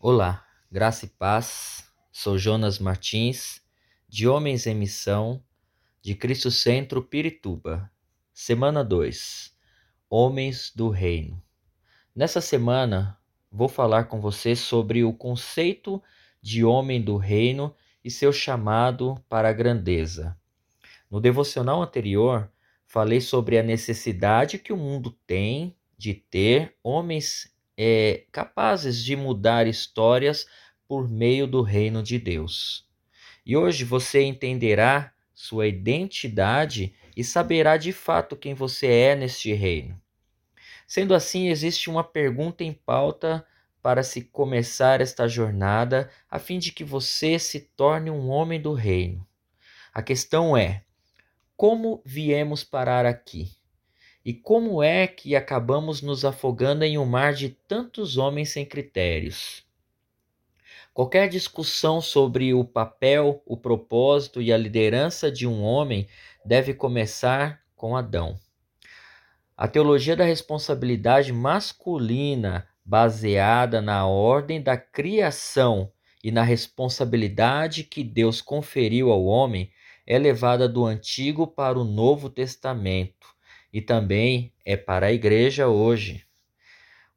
Olá, graça e paz. Sou Jonas Martins, de Homens em Missão, de Cristo Centro Pirituba. Semana 2. Homens do Reino. Nessa semana, vou falar com você sobre o conceito de homem do reino e seu chamado para a grandeza. No devocional anterior, falei sobre a necessidade que o mundo tem de ter homens é, capazes de mudar histórias por meio do reino de Deus. E hoje você entenderá sua identidade e saberá de fato quem você é neste reino. Sendo assim, existe uma pergunta em pauta para se começar esta jornada, a fim de que você se torne um homem do reino. A questão é: como viemos parar aqui? E como é que acabamos nos afogando em um mar de tantos homens sem critérios? Qualquer discussão sobre o papel, o propósito e a liderança de um homem deve começar com Adão. A teologia da responsabilidade masculina, baseada na ordem da criação e na responsabilidade que Deus conferiu ao homem, é levada do Antigo para o Novo Testamento e também é para a igreja hoje.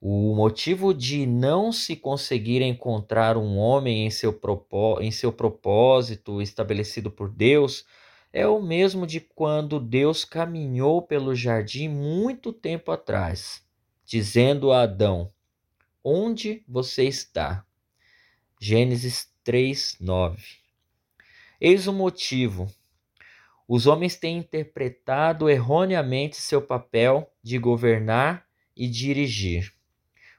O motivo de não se conseguir encontrar um homem em seu, propó em seu propósito estabelecido por Deus é o mesmo de quando Deus caminhou pelo jardim muito tempo atrás, dizendo a Adão: Onde você está? Gênesis 3, 9. Eis o motivo os homens têm interpretado erroneamente seu papel de governar e dirigir.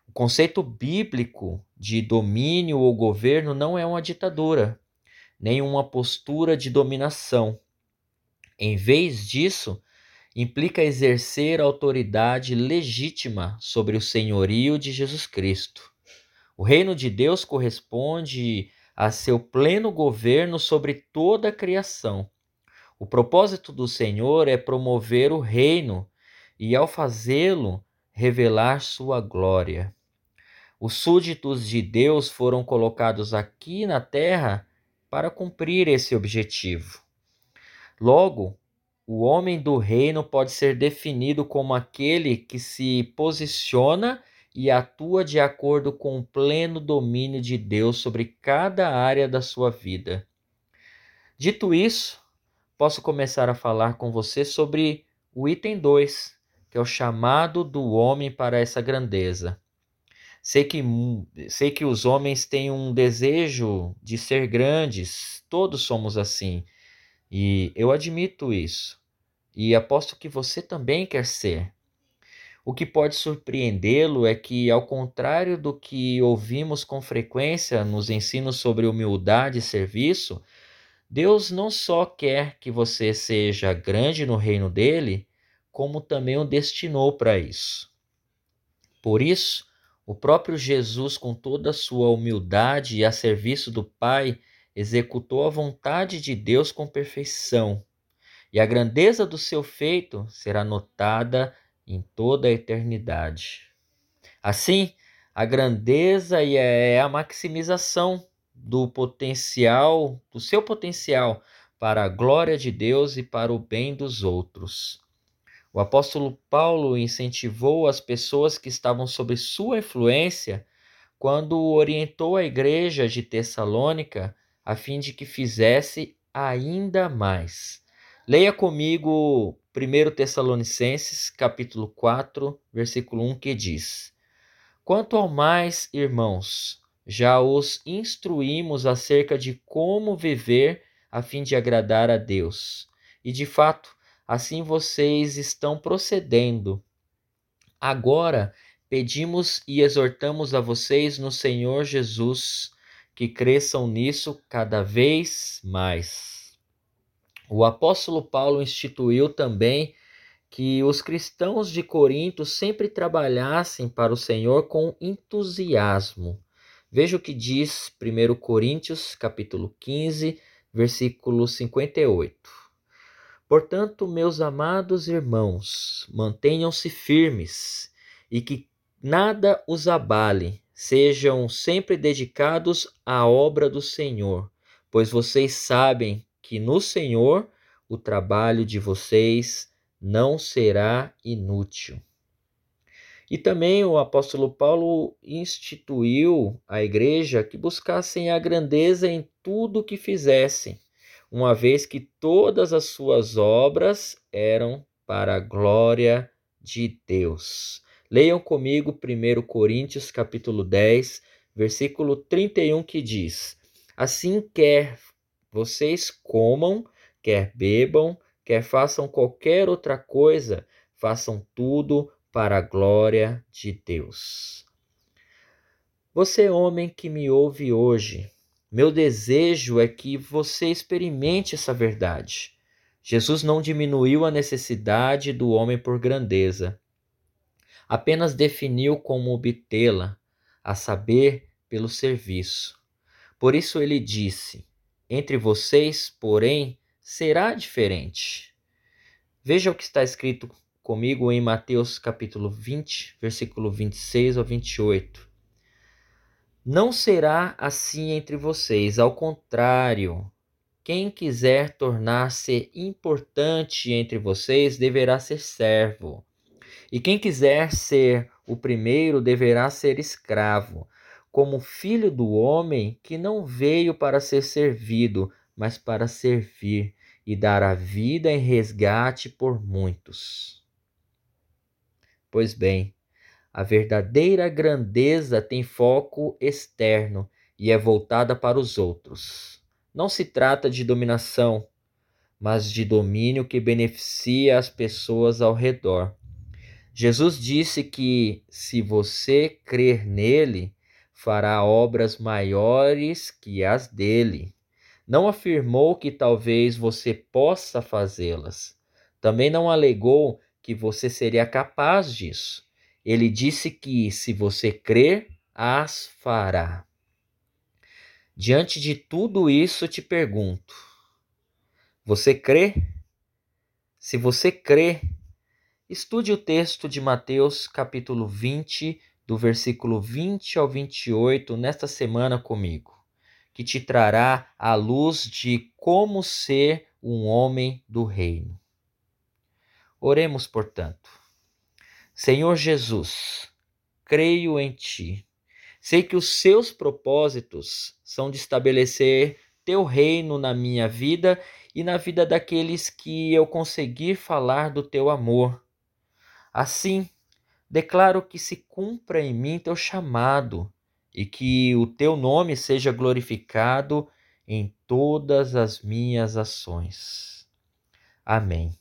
O conceito bíblico de domínio ou governo não é uma ditadura, nem uma postura de dominação. Em vez disso, implica exercer autoridade legítima sobre o senhorio de Jesus Cristo. O reino de Deus corresponde a seu pleno governo sobre toda a criação o propósito do Senhor é promover o reino e, ao fazê-lo, revelar sua glória. Os súditos de Deus foram colocados aqui na terra para cumprir esse objetivo. Logo, o homem do reino pode ser definido como aquele que se posiciona e atua de acordo com o pleno domínio de Deus sobre cada área da sua vida. Dito isso, posso começar a falar com você sobre o item 2, que é o chamado do homem para essa grandeza. Sei que, sei que os homens têm um desejo de ser grandes, todos somos assim, e eu admito isso, e aposto que você também quer ser. O que pode surpreendê-lo é que, ao contrário do que ouvimos com frequência nos ensinos sobre humildade e serviço, Deus não só quer que você seja grande no reino dele, como também o destinou para isso. Por isso, o próprio Jesus, com toda a sua humildade e a serviço do Pai, executou a vontade de Deus com perfeição, e a grandeza do seu feito será notada em toda a eternidade. Assim, a grandeza é a maximização do potencial, do seu potencial para a glória de Deus e para o bem dos outros. O apóstolo Paulo incentivou as pessoas que estavam sob sua influência quando orientou a igreja de Tessalônica a fim de que fizesse ainda mais. Leia comigo 1 Tessalonicenses, capítulo 4, versículo 1, que diz: Quanto ao mais, irmãos, já os instruímos acerca de como viver a fim de agradar a Deus. E de fato, assim vocês estão procedendo. Agora, pedimos e exortamos a vocês no Senhor Jesus que cresçam nisso cada vez mais. O apóstolo Paulo instituiu também que os cristãos de Corinto sempre trabalhassem para o Senhor com entusiasmo Veja o que diz 1 Coríntios, capítulo 15, versículo 58. Portanto, meus amados irmãos, mantenham-se firmes e que nada os abale, sejam sempre dedicados à obra do Senhor, pois vocês sabem que no Senhor o trabalho de vocês não será inútil. E também o apóstolo Paulo instituiu a igreja que buscassem a grandeza em tudo o que fizessem, uma vez que todas as suas obras eram para a glória de Deus. Leiam comigo 1 Coríntios capítulo 10, versículo 31 que diz: Assim quer vocês comam, quer bebam, quer façam qualquer outra coisa, façam tudo para a glória de Deus. Você, homem que me ouve hoje, meu desejo é que você experimente essa verdade. Jesus não diminuiu a necessidade do homem por grandeza, apenas definiu como obtê-la, a saber, pelo serviço. Por isso ele disse: Entre vocês, porém, será diferente. Veja o que está escrito comigo em Mateus capítulo 20, versículo 26 ao 28. Não será assim entre vocês, ao contrário, quem quiser tornar-se importante entre vocês deverá ser servo. E quem quiser ser o primeiro deverá ser escravo, como filho do homem que não veio para ser servido, mas para servir e dar a vida em resgate por muitos. Pois bem, a verdadeira grandeza tem foco externo e é voltada para os outros. Não se trata de dominação, mas de domínio que beneficia as pessoas ao redor. Jesus disse que, se você crer nele, fará obras maiores que as dele. Não afirmou que talvez você possa fazê-las. Também não alegou que você seria capaz disso. Ele disse que se você crer, as fará. Diante de tudo isso, te pergunto: você crê? Se você crê, estude o texto de Mateus, capítulo 20, do versículo 20 ao 28, nesta semana comigo, que te trará a luz de como ser um homem do reino. Oremos, portanto. Senhor Jesus, creio em Ti. Sei que os seus propósitos são de estabelecer Teu reino na minha vida e na vida daqueles que eu conseguir falar do Teu amor. Assim, declaro que se cumpra em mim Teu chamado e que o Teu nome seja glorificado em todas as minhas ações. Amém.